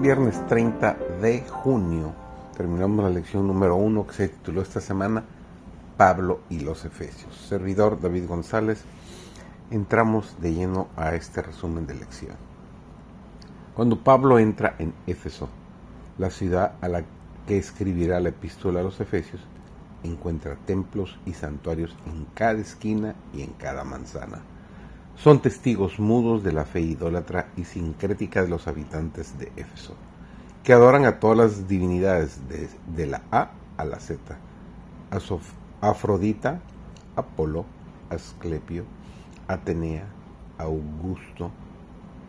Viernes 30 de junio terminamos la lección número uno que se tituló esta semana Pablo y los Efesios. Servidor David González, entramos de lleno a este resumen de lección. Cuando Pablo entra en Éfeso, la ciudad a la que escribirá la epístola a los Efesios, encuentra templos y santuarios en cada esquina y en cada manzana son testigos mudos de la fe idólatra y sincrética de los habitantes de Éfeso, que adoran a todas las divinidades de, la A a la Z, Afrodita, Apolo, Asclepio, Atenea, Augusto,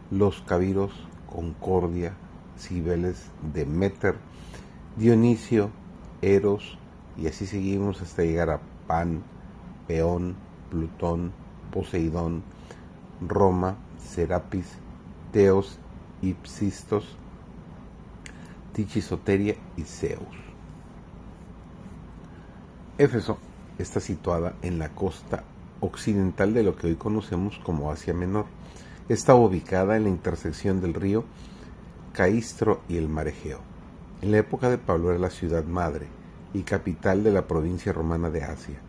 los Cabiros, Concordia, Cibeles, Demeter, Dionisio, Eros, y así seguimos hasta llegar a Pan, Peón, Plutón, Poseidón, Roma, Serapis, Teos, Ipsistos, Tichisoteria y Zeus. Éfeso está situada en la costa occidental de lo que hoy conocemos como Asia Menor. Está ubicada en la intersección del río Caistro y el mar Egeo. En la época de Pablo era la ciudad madre y capital de la provincia romana de Asia,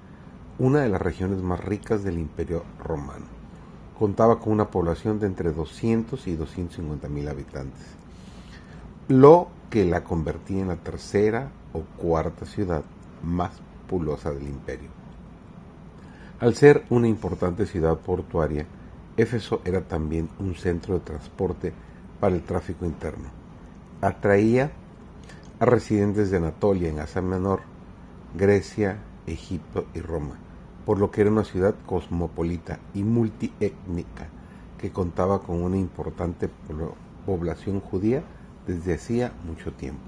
una de las regiones más ricas del imperio romano contaba con una población de entre 200 y 250 mil habitantes, lo que la convertía en la tercera o cuarta ciudad más populosa del imperio. Al ser una importante ciudad portuaria, Éfeso era también un centro de transporte para el tráfico interno. Atraía a residentes de Anatolia en Asia Menor, Grecia, Egipto y Roma por lo que era una ciudad cosmopolita y multiétnica que contaba con una importante población judía desde hacía mucho tiempo.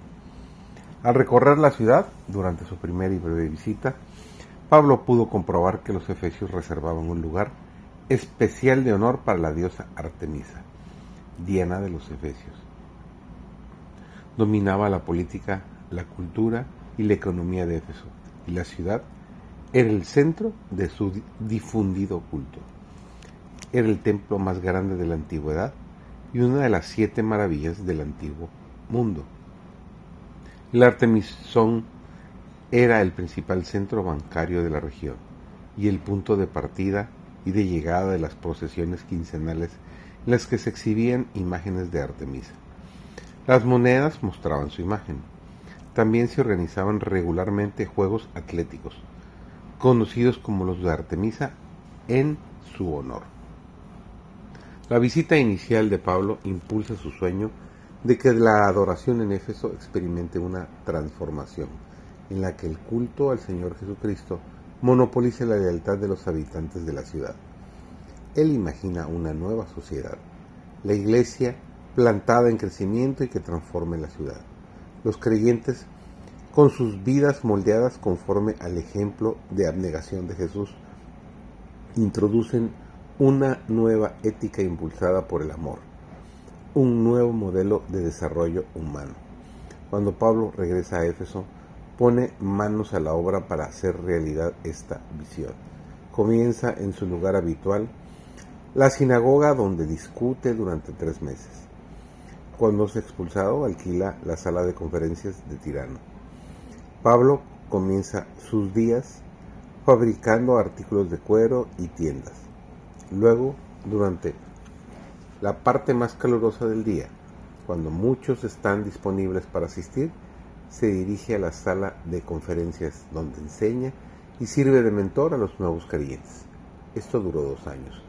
Al recorrer la ciudad, durante su primera y breve visita, Pablo pudo comprobar que los efesios reservaban un lugar especial de honor para la diosa Artemisa, Diana de los Efesios. Dominaba la política, la cultura y la economía de Éfeso, y la ciudad era el centro de su difundido culto. Era el templo más grande de la antigüedad y una de las siete maravillas del antiguo mundo. El Artemisón era el principal centro bancario de la región y el punto de partida y de llegada de las procesiones quincenales en las que se exhibían imágenes de Artemisa. Las monedas mostraban su imagen. También se organizaban regularmente juegos atléticos, conocidos como los de Artemisa, en su honor. La visita inicial de Pablo impulsa su sueño de que la adoración en Éfeso experimente una transformación, en la que el culto al Señor Jesucristo monopolice la lealtad de los habitantes de la ciudad. Él imagina una nueva sociedad, la iglesia plantada en crecimiento y que transforme la ciudad. Los creyentes con sus vidas moldeadas conforme al ejemplo de abnegación de Jesús, introducen una nueva ética impulsada por el amor, un nuevo modelo de desarrollo humano. Cuando Pablo regresa a Éfeso, pone manos a la obra para hacer realidad esta visión. Comienza en su lugar habitual, la sinagoga donde discute durante tres meses. Cuando es expulsado, alquila la sala de conferencias de Tirano Pablo comienza sus días fabricando artículos de cuero y tiendas. Luego, durante la parte más calurosa del día, cuando muchos están disponibles para asistir, se dirige a la sala de conferencias donde enseña y sirve de mentor a los nuevos creyentes. Esto duró dos años.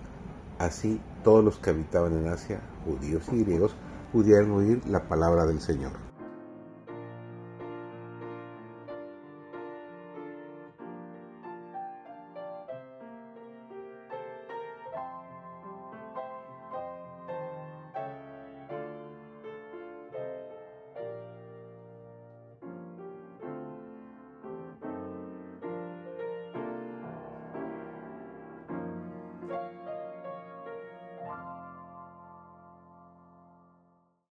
Así todos los que habitaban en Asia, judíos y griegos, pudieron oír la palabra del Señor.